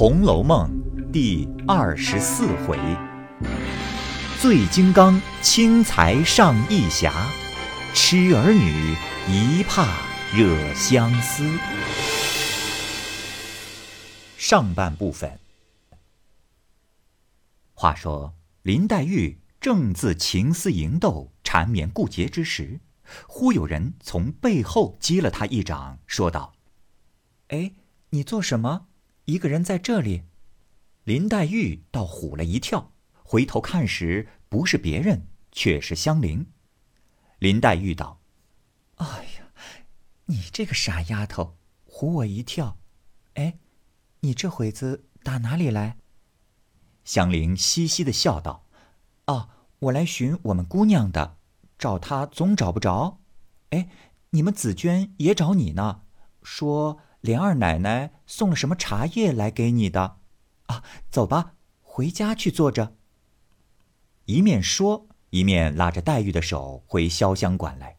红楼梦》第二十四回：醉金刚轻财上义侠，痴儿女一怕惹相思。上半部分。话说林黛玉正自情思萦斗、缠绵顾结之时，忽有人从背后击了她一掌，说道：“哎，你做什么？一个人在这里？”林黛玉倒唬了一跳，回头看时，不是别人，却是香菱。林黛玉道：“哎呀，你这个傻丫头，唬我一跳。哎，你这会子打哪里来？”香菱嘻嘻的笑道：“哦，我来寻我们姑娘的，找她总找不着。哎，你们紫娟也找你呢，说莲二奶奶送了什么茶叶来给你的。啊，走吧，回家去坐着。”一面说，一面拉着黛玉的手回潇湘馆来。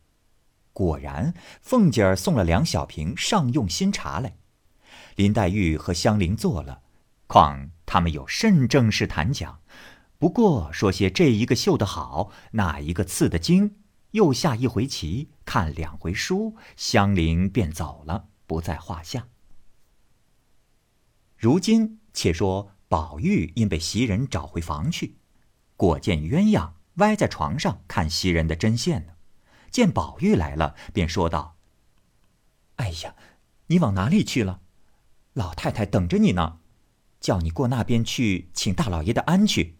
果然，凤姐儿送了两小瓶上用新茶来。林黛玉和香菱坐了，况。他们有甚正事谈讲，不过说些这一个绣得好，那一个刺得精，又下一回棋，看两回书，香菱便走了，不在话下。如今且说宝玉因被袭人找回房去，果见鸳鸯歪在床上看袭人的针线呢，见宝玉来了，便说道：“哎呀，你往哪里去了？老太太等着你呢。”叫你过那边去请大老爷的安去，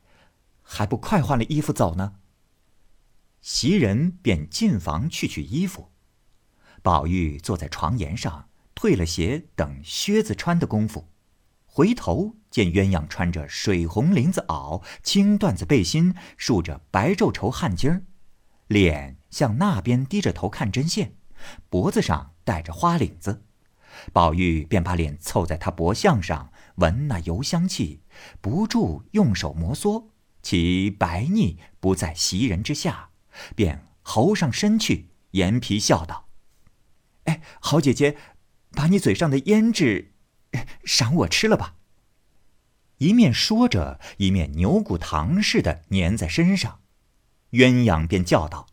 还不快换了衣服走呢？袭人便进房去取衣服。宝玉坐在床沿上，退了鞋，等靴子穿的功夫，回头见鸳鸯穿着水红绫子袄、青缎子背心，竖着白皱绸汗巾儿，脸向那边低着头看针线，脖子上戴着花领子。宝玉便把脸凑在他脖项上，闻那油香气，不住用手摩挲，其白腻不在袭人之下，便喉上身去，眼皮笑道：“哎，好姐姐，把你嘴上的胭脂，赏我吃了吧。”一面说着，一面牛骨糖似的粘在身上。鸳鸯便叫道：“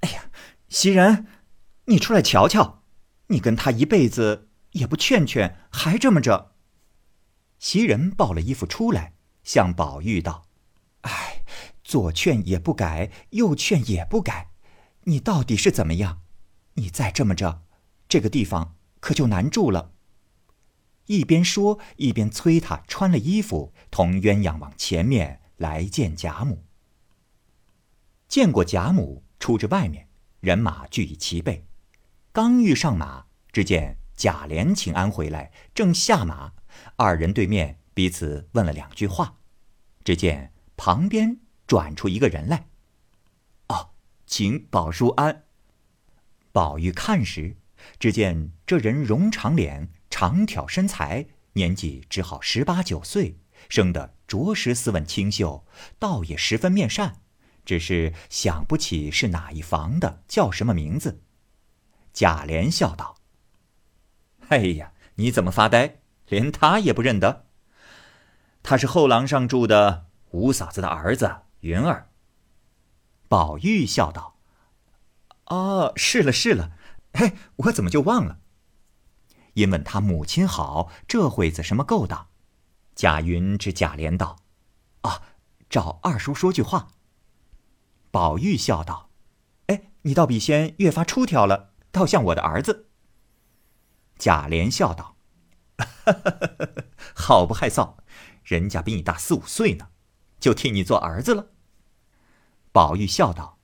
哎呀，袭人，你出来瞧瞧。”你跟他一辈子也不劝劝，还这么着。袭人抱了衣服出来，向宝玉道：“哎，左劝也不改，右劝也不改，你到底是怎么样？你再这么着，这个地方可就难住了。”一边说，一边催他穿了衣服，同鸳鸯往前面来见贾母。见过贾母，出至外面，人马俱已齐备。刚欲上马，只见贾琏请安回来，正下马，二人对面彼此问了两句话。只见旁边转出一个人来，哦，请宝叔安。宝玉看时，只见这人容长脸，长挑身材，年纪只好十八九岁，生得着实斯文清秀，倒也十分面善，只是想不起是哪一房的，叫什么名字。贾琏笑道：“哎呀，你怎么发呆？连他也不认得？他是后廊上住的五嫂子的儿子云儿。”宝玉笑道：“哦，是了是了，嘿，我怎么就忘了？因问他母亲好，这会子什么勾当？”贾云指贾琏道：“啊，找二叔说句话。”宝玉笑道：“哎，你倒比先越发出挑了。”倒像我的儿子。贾琏笑道：“ 好不害臊，人家比你大四五岁呢，就替你做儿子了。”宝玉笑道：“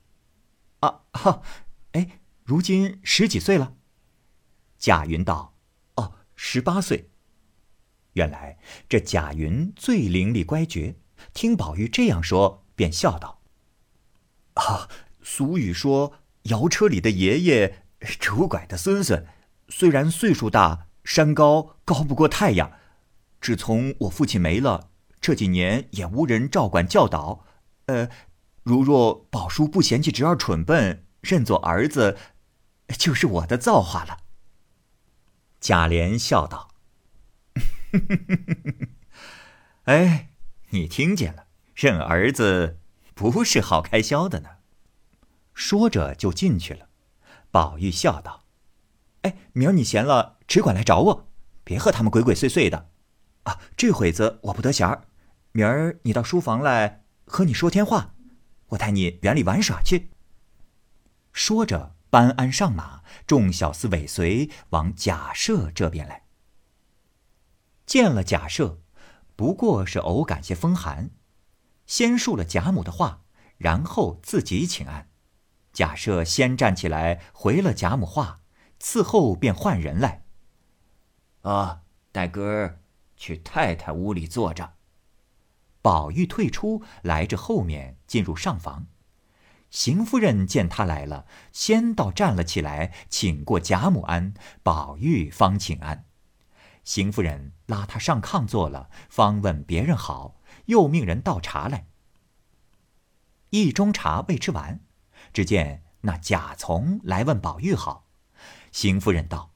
啊哈，如今十几岁了？”贾云道：“哦，十八岁。”原来这贾云最伶俐乖觉，听宝玉这样说，便笑道：“啊，俗语说，摇车里的爷爷。”拄拐的孙孙，虽然岁数大，山高高不过太阳。只从我父亲没了，这几年也无人照管教导。呃，如若宝叔不嫌弃侄儿蠢笨，认作儿子，就是我的造化了。贾琏笑道：“哎，你听见了，认儿子不是好开销的呢。说着就进去了。宝玉笑道：“哎，明儿你闲了，只管来找我，别和他们鬼鬼祟祟的。啊，这会子我不得闲儿，明儿你到书房来和你说天话，我带你园里玩耍去。”说着，搬鞍上马，众小厮尾随往贾赦这边来。见了贾赦，不过是偶感些风寒，先述了贾母的话，然后自己请安。贾赦先站起来回了贾母话，伺候便换人来。啊，带哥儿去太太屋里坐着。宝玉退出来至后面，进入上房。邢夫人见他来了，先倒站了起来，请过贾母安，宝玉方请安。邢夫人拉他上炕坐了，方问别人好，又命人倒茶来。一盅茶未吃完。只见那贾从来问宝玉好，邢夫人道：“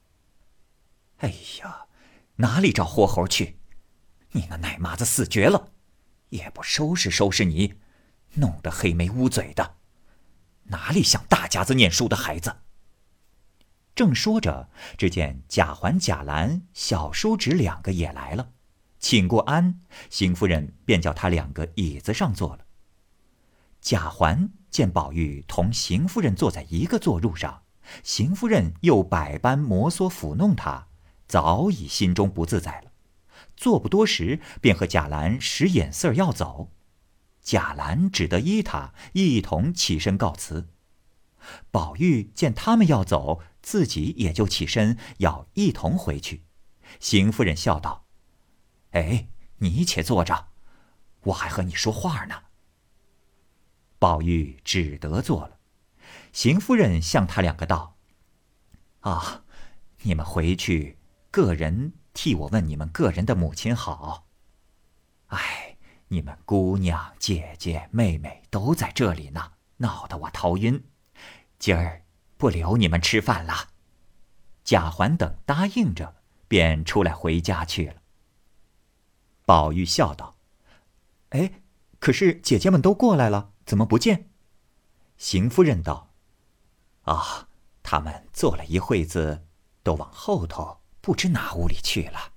哎呀，哪里找活猴去？你那奶妈子死绝了，也不收拾收拾你，弄得黑眉乌嘴的，哪里像大家子念书的孩子？”正说着，只见贾环、贾兰、小叔侄两个也来了，请过安，邢夫人便叫他两个椅子上坐了。贾环。见宝玉同邢夫人坐在一个坐褥上，邢夫人又百般摩挲抚弄他，早已心中不自在了。坐不多时，便和贾兰使眼色要走，贾兰只得依他一同起身告辞。宝玉见他们要走，自己也就起身要一同回去。邢夫人笑道：“哎，你且坐着，我还和你说话呢。”宝玉只得坐了。邢夫人向他两个道：“啊，你们回去，个人替我问你们个人的母亲好。哎，你们姑娘、姐姐、妹妹都在这里呢，闹得我头晕。今儿不留你们吃饭了。”贾环等答应着，便出来回家去了。宝玉笑道：“哎，可是姐姐们都过来了。”怎么不见？邢夫人道：“啊，他们坐了一会子，都往后头不知哪屋里去了。”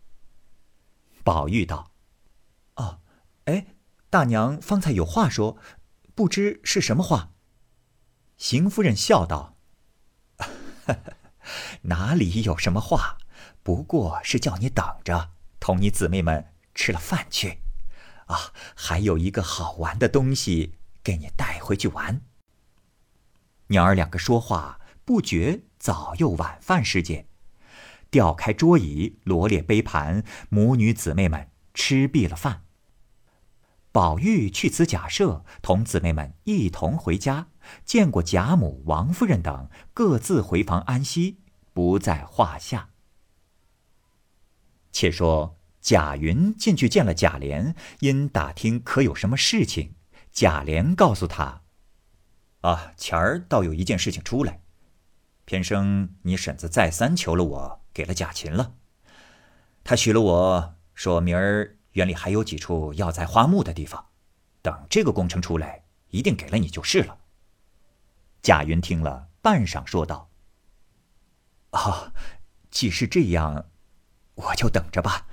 宝玉道：“，哎，大娘方才有话说，不知是什么话。”邢夫人笑道：“ 哪里有什么话？不过是叫你等着，同你姊妹们吃了饭去。啊，还有一个好玩的东西。”给你带回去玩。娘儿两个说话不觉早又晚饭时间，调开桌椅，罗列杯盘，母女姊妹们吃毕了饭。宝玉去辞贾赦，同姊妹们一同回家，见过贾母、王夫人等，各自回房安息，不在话下。且说贾云进去见了贾琏，因打听可有什么事情。贾琏告诉他：“啊，前儿倒有一件事情出来，偏生你婶子再三求了我，给了贾琴了。他许了我说明儿园里还有几处要栽花木的地方，等这个工程出来，一定给了你就是了。”贾云听了，半晌说道：“啊，既是这样，我就等着吧。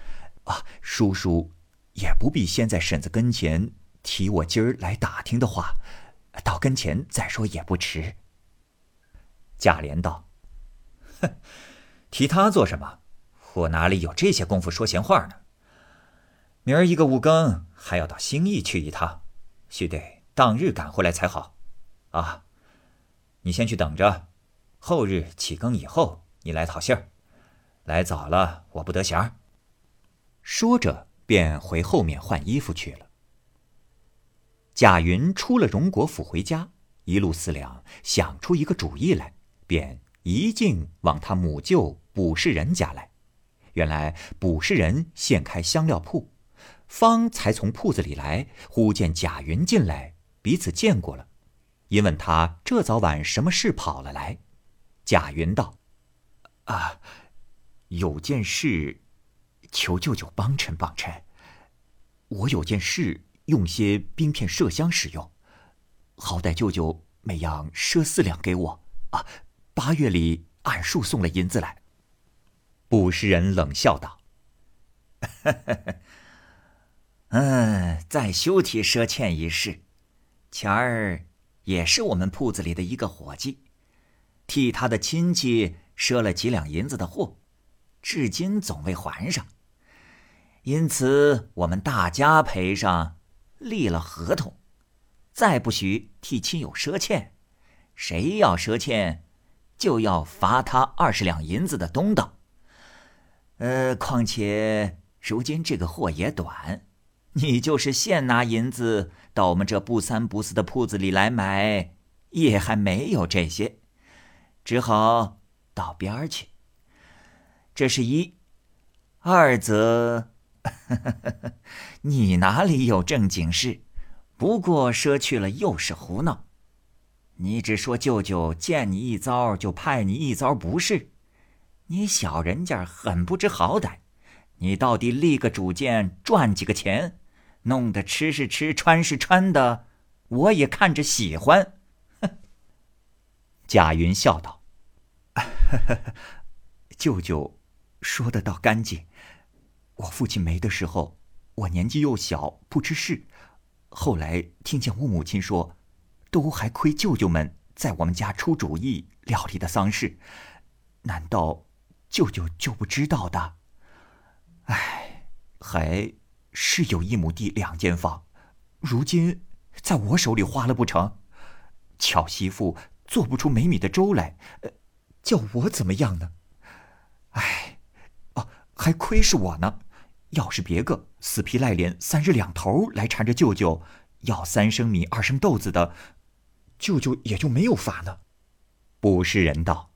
啊，叔叔也不必先在婶子跟前。”提我今儿来打听的话，到跟前再说也不迟。贾琏道：“哼，提他做什么？我哪里有这些功夫说闲话呢？明儿一个五更还要到兴义去一趟，须得当日赶回来才好。啊，你先去等着，后日起更以后你来讨信儿。来早了我不得闲。”说着便回后面换衣服去了。贾云出了荣国府回家，一路思量，想出一个主意来，便一径往他母舅卜氏人家来。原来卜氏人现开香料铺，方才从铺子里来，忽见贾云进来，彼此见过了，因问他这早晚什么事跑了来。贾云道：“啊，有件事，求舅舅帮衬帮衬。我有件事，用些冰片麝香使用，好歹舅舅每样赊四两给我啊。八月里按数送了银子来。捕食人冷笑道：“ 嗯，再休提赊欠一事。前儿也是我们铺子里的一个伙计，替他的亲戚赊了几两银子的货，至今总未还上。因此我们大家赔上，立了合同，再不许替亲友赊欠。谁要赊欠，就要罚他二十两银子的东道。”呃，况且如今这个货也短，你就是现拿银子到我们这不三不四的铺子里来买，也还没有这些，只好到边儿去。这是一，二则，你哪里有正经事？不过赊去了又是胡闹。你只说舅舅见你一遭就派你一遭不是。你小人家很不知好歹，你到底立个主见赚几个钱，弄得吃是吃穿是穿的，我也看着喜欢。贾云笑道：“ 舅舅说的倒干净。我父亲没的时候，我年纪又小，不知事。后来听见我母亲说，都还亏舅舅们在我们家出主意料理的丧事，难道？”舅舅就不知道的，哎，还是有一亩地两间房，如今在我手里花了不成？巧媳妇做不出没米的粥来，叫我怎么样呢？哎，哦，还亏是我呢。要是别个死皮赖脸三日两头来缠着舅舅要三升米二升豆子的，舅舅也就没有法呢。不是人道。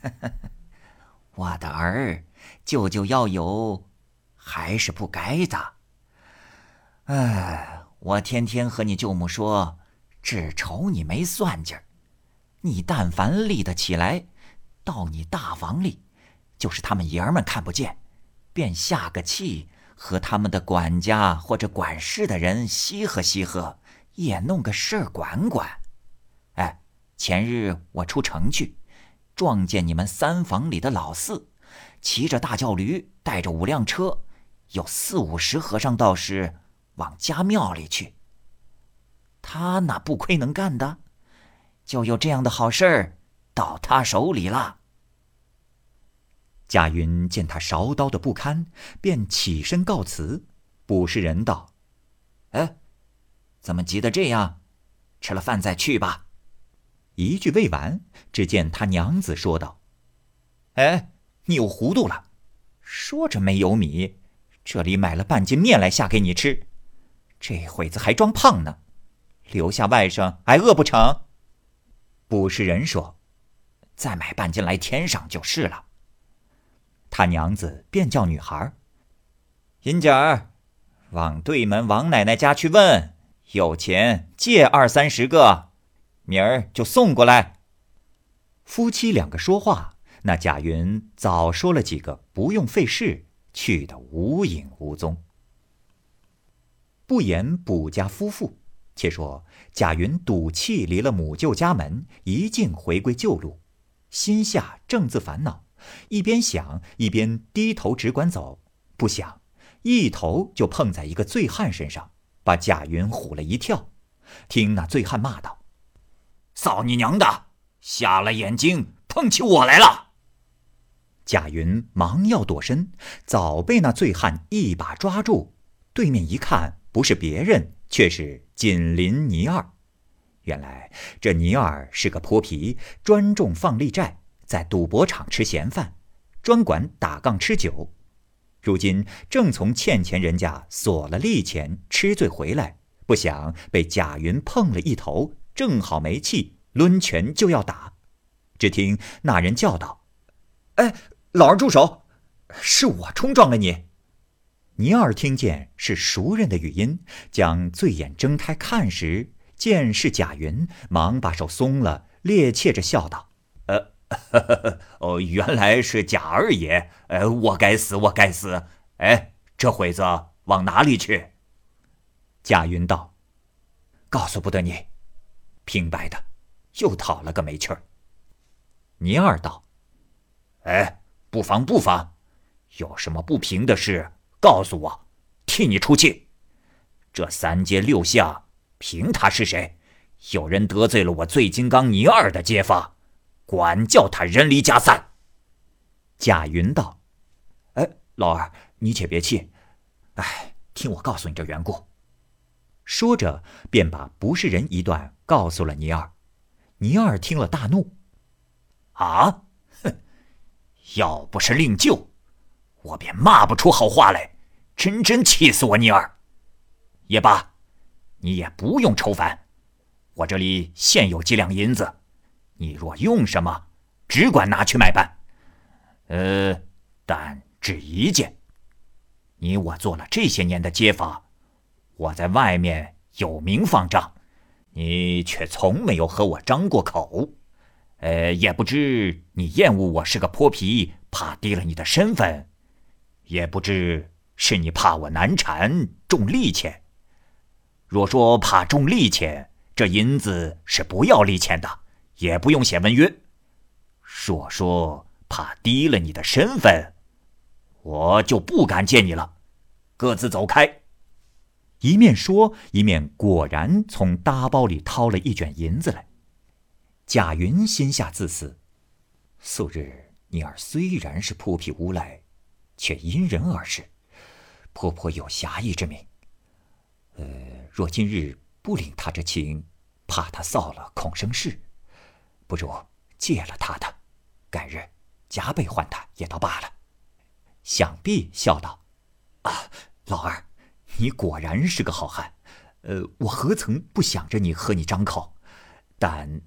我的儿，舅舅要有，还是不该的。哎，我天天和你舅母说，只愁你没算计儿。你但凡立得起来，到你大房里，就是他们爷儿们看不见，便下个气，和他们的管家或者管事的人稀合稀合，也弄个事儿管管。哎，前日我出城去。撞见你们三房里的老四，骑着大轿驴，带着五辆车，有四五十和尚道士往家庙里去。他哪不亏能干的，就有这样的好事儿到他手里了。贾云见他勺刀的不堪，便起身告辞。卜士人道：“哎，怎么急得这样？吃了饭再去吧。”一句未完，只见他娘子说道：“哎，你又糊涂了！说着没有米，这里买了半斤面来下给你吃，这会子还装胖呢，留下外甥挨饿不成？”不是人说：“再买半斤来添上就是了。”他娘子便叫女孩：“银姐儿，往对门王奶奶家去问，有钱借二三十个。”明儿就送过来。夫妻两个说话，那贾云早说了几个，不用费事，去的无影无踪。不言卜家夫妇，且说贾云赌气离了母舅家门，一径回归旧路，心下正自烦恼，一边想一边低头只管走，不想一头就碰在一个醉汉身上，把贾云唬了一跳。听那醉汉骂道。扫你娘的！瞎了眼睛，碰起我来了。贾云忙要躲身，早被那醉汉一把抓住。对面一看，不是别人，却是锦邻倪二。原来这倪二是个泼皮，专重放利债，在赌博场吃闲饭，专管打杠吃酒。如今正从欠钱人家索了利钱，吃醉回来，不想被贾云碰了一头。正好没气，抡拳就要打，只听那人叫道：“哎，老二住手！是我冲撞了你。”倪二听见是熟人的语音，将醉眼睁开看时，见是贾云，忙把手松了，趔趄着笑道：“呃，哦，原来是贾二爷。呃，我该死，我该死。哎，这会子往哪里去？贾云道：“告诉不得你。”平白的，又讨了个没趣儿。倪二道：“哎，不妨不妨，有什么不平的事，告诉我，替你出气。这三街六巷，凭他是谁？有人得罪了我醉金刚倪二的街坊，管教他人离家散。”贾云道：“哎，老二，你且别气，哎，听我告诉你这缘故。”说着，便把不是人一段告诉了尼二。尼二听了大怒：“啊，要不是令舅，我便骂不出好话来，真真气死我尼二。也罢，你也不用愁烦，我这里现有几两银子，你若用什么，只管拿去买办。呃，但只一件，你我做了这些年的街坊。”我在外面有名放账，你却从没有和我张过口，呃，也不知你厌恶我是个泼皮，怕低了你的身份，也不知是你怕我难缠重利钱。若说怕重利钱，这银子是不要利钱的，也不用写文约。若说怕低了你的身份，我就不敢见你了，各自走开。一面说，一面果然从搭包里掏了一卷银子来。贾云心下自私：素日妮儿虽然是泼皮无赖，却因人而事，颇颇有侠义之名。呃，若今日不领他这情，怕他臊了，恐生事。不如借了他的，改日加倍还他也倒罢了。想必笑道：“啊，老二。”你果然是个好汉，呃，我何曾不想着你和你张口？但，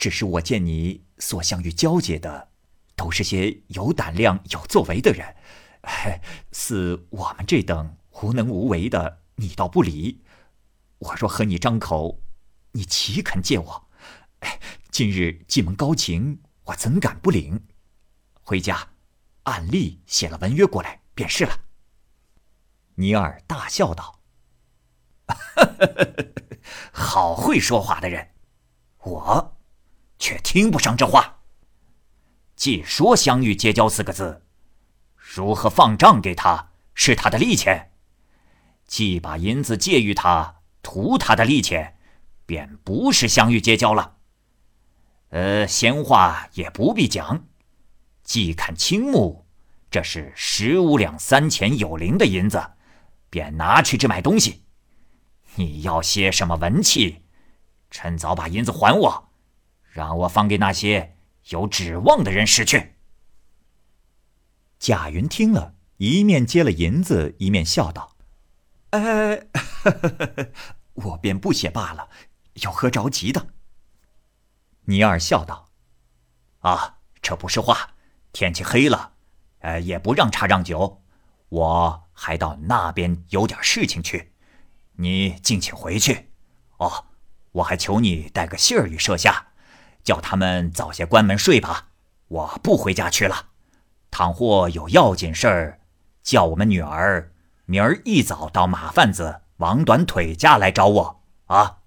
只是我见你所相遇交接的，都是些有胆量、有作为的人，似我们这等无能无为的，你倒不理。我若和你张口，你岂肯借我？今日既蒙高情，我怎敢不领？回家，按例写了文约过来便是了。尼尔大笑道：“ 好会说话的人，我却听不上这话。既说相遇结交四个字，如何放账给他是他的利钱？既把银子借与他，图他的利钱，便不是相遇结交了。呃，闲话也不必讲，既看青木，这是十五两三钱有零的银子。”便拿去这买东西。你要些什么文气？趁早把银子还我，让我放给那些有指望的人使去。贾云听了一面接了银子，一面笑道：“哎，我便不写罢了，有何着急的？”尼尔笑道：“啊，这不是话。天气黑了，呃，也不让茶让酒，我。”还到那边有点事情去，你敬请回去。哦，我还求你带个信儿与舍下，叫他们早些关门睡吧。我不回家去了。倘或有要紧事儿，叫我们女儿明儿一早到马贩子王短腿家来找我啊。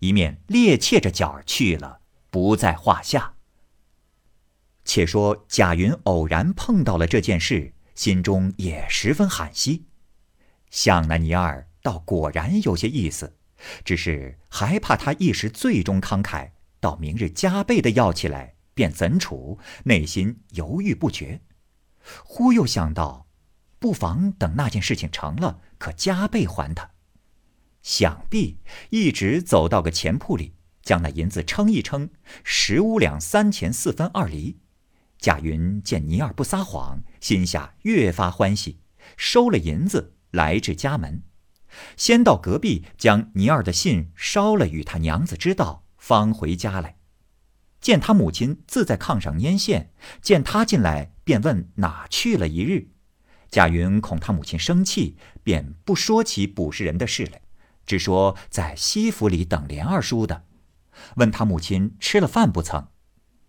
一面趔趄着脚去了，不在话下。且说贾云偶然碰到了这件事。心中也十分罕惜，想那尼二倒果然有些意思，只是还怕他一时最终慷慨，到明日加倍的要起来，便怎处？内心犹豫不决。忽又想到，不妨等那件事情成了，可加倍还他。想必一直走到个钱铺里，将那银子称一称，十五两三钱四分二厘。贾云见尼二不撒谎，心下越发欢喜，收了银子，来至家门，先到隔壁将尼二的信烧了，与他娘子知道，方回家来。见他母亲自在炕上拈线，见他进来，便问哪去了一日。贾云恐他母亲生气，便不说起捕食人的事来，只说在西府里等连二叔的，问他母亲吃了饭不曾。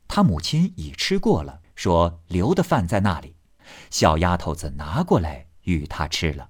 他母亲已吃过了，说留的饭在那里，小丫头子拿过来与他吃了。